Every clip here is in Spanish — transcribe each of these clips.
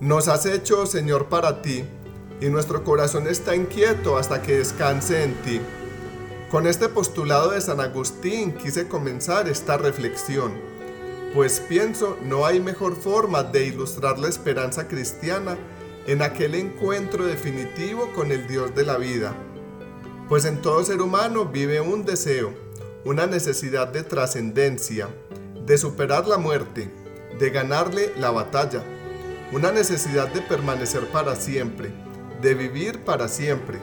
Nos has hecho, Señor, para ti, y nuestro corazón está inquieto hasta que descanse en ti. Con este postulado de San Agustín quise comenzar esta reflexión, pues pienso no hay mejor forma de ilustrar la esperanza cristiana en aquel encuentro definitivo con el Dios de la vida. Pues en todo ser humano vive un deseo, una necesidad de trascendencia, de superar la muerte, de ganarle la batalla, una necesidad de permanecer para siempre, de vivir para siempre.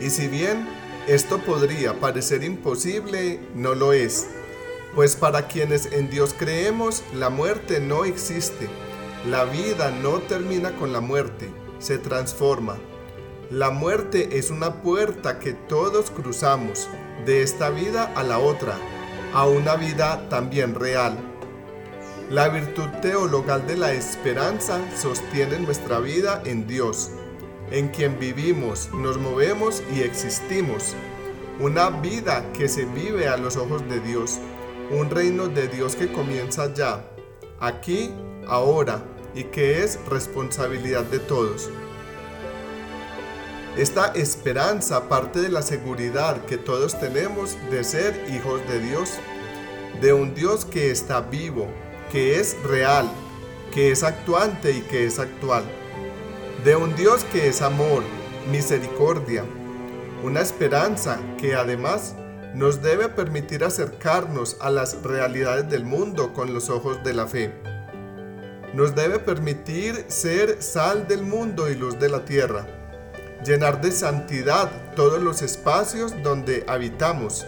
Y si bien esto podría parecer imposible, no lo es, pues para quienes en Dios creemos, la muerte no existe. La vida no termina con la muerte, se transforma. La muerte es una puerta que todos cruzamos de esta vida a la otra, a una vida también real. La virtud teologal de la esperanza sostiene nuestra vida en Dios, en quien vivimos, nos movemos y existimos. Una vida que se vive a los ojos de Dios, un reino de Dios que comienza ya, aquí, ahora, y que es responsabilidad de todos. Esta esperanza parte de la seguridad que todos tenemos de ser hijos de Dios, de un Dios que está vivo, que es real, que es actuante y que es actual, de un Dios que es amor, misericordia, una esperanza que además nos debe permitir acercarnos a las realidades del mundo con los ojos de la fe. Nos debe permitir ser sal del mundo y luz de la tierra llenar de santidad todos los espacios donde habitamos,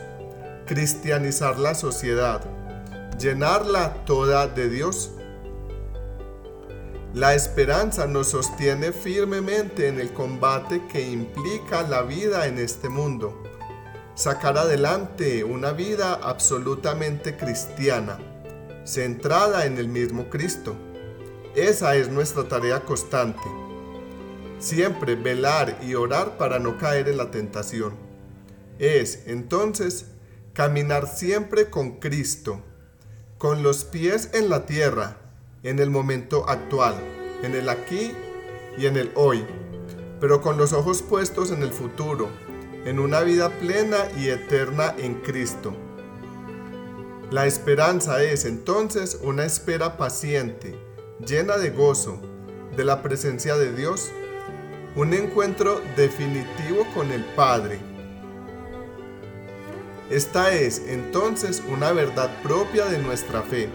cristianizar la sociedad, llenarla toda de Dios. La esperanza nos sostiene firmemente en el combate que implica la vida en este mundo. Sacar adelante una vida absolutamente cristiana, centrada en el mismo Cristo. Esa es nuestra tarea constante Siempre velar y orar para no caer en la tentación. Es, entonces, caminar siempre con Cristo, con los pies en la tierra, en el momento actual, en el aquí y en el hoy, pero con los ojos puestos en el futuro, en una vida plena y eterna en Cristo. La esperanza es entonces una espera paciente, llena de gozo, de la presencia de Dios un encuentro definitivo con el Padre. Esta es entonces una verdad propia de nuestra fe,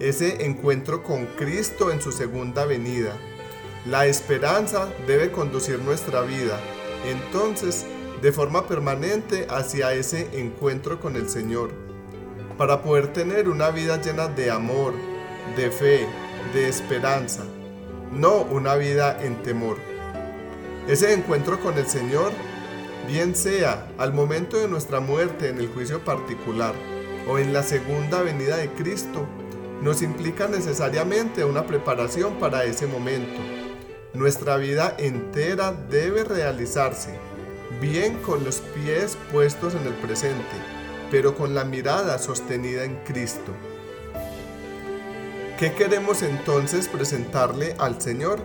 ese encuentro con Cristo en su segunda venida. La esperanza debe conducir nuestra vida, entonces, de forma permanente hacia ese encuentro con el Señor, para poder tener una vida llena de amor, de fe, de esperanza, no una vida en temor. Ese encuentro con el Señor, bien sea al momento de nuestra muerte en el juicio particular o en la segunda venida de Cristo, nos implica necesariamente una preparación para ese momento. Nuestra vida entera debe realizarse, bien con los pies puestos en el presente, pero con la mirada sostenida en Cristo. ¿Qué queremos entonces presentarle al Señor?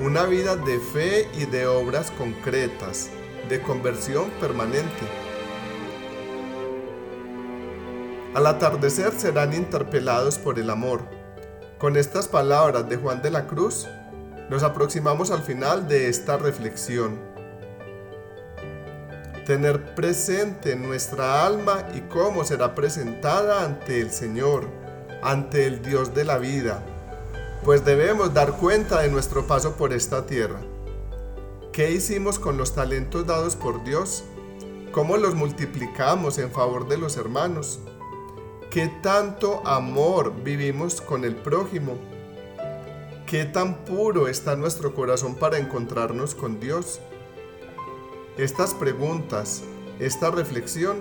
una vida de fe y de obras concretas, de conversión permanente. Al atardecer serán interpelados por el amor. Con estas palabras de Juan de la Cruz, nos aproximamos al final de esta reflexión. Tener presente nuestra alma y cómo será presentada ante el Señor, ante el Dios de la vida, pues debemos dar cuenta de nuestro paso por esta tierra. ¿Qué hicimos con los talentos dados por Dios? ¿Cómo los multiplicamos en favor de los hermanos? ¿Qué tanto amor vivimos con el prójimo? ¿Qué tan puro está nuestro corazón para encontrarnos con Dios? Estas preguntas, esta reflexión,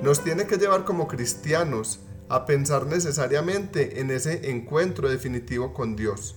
nos tiene que llevar como cristianos a pensar necesariamente en ese encuentro definitivo con Dios.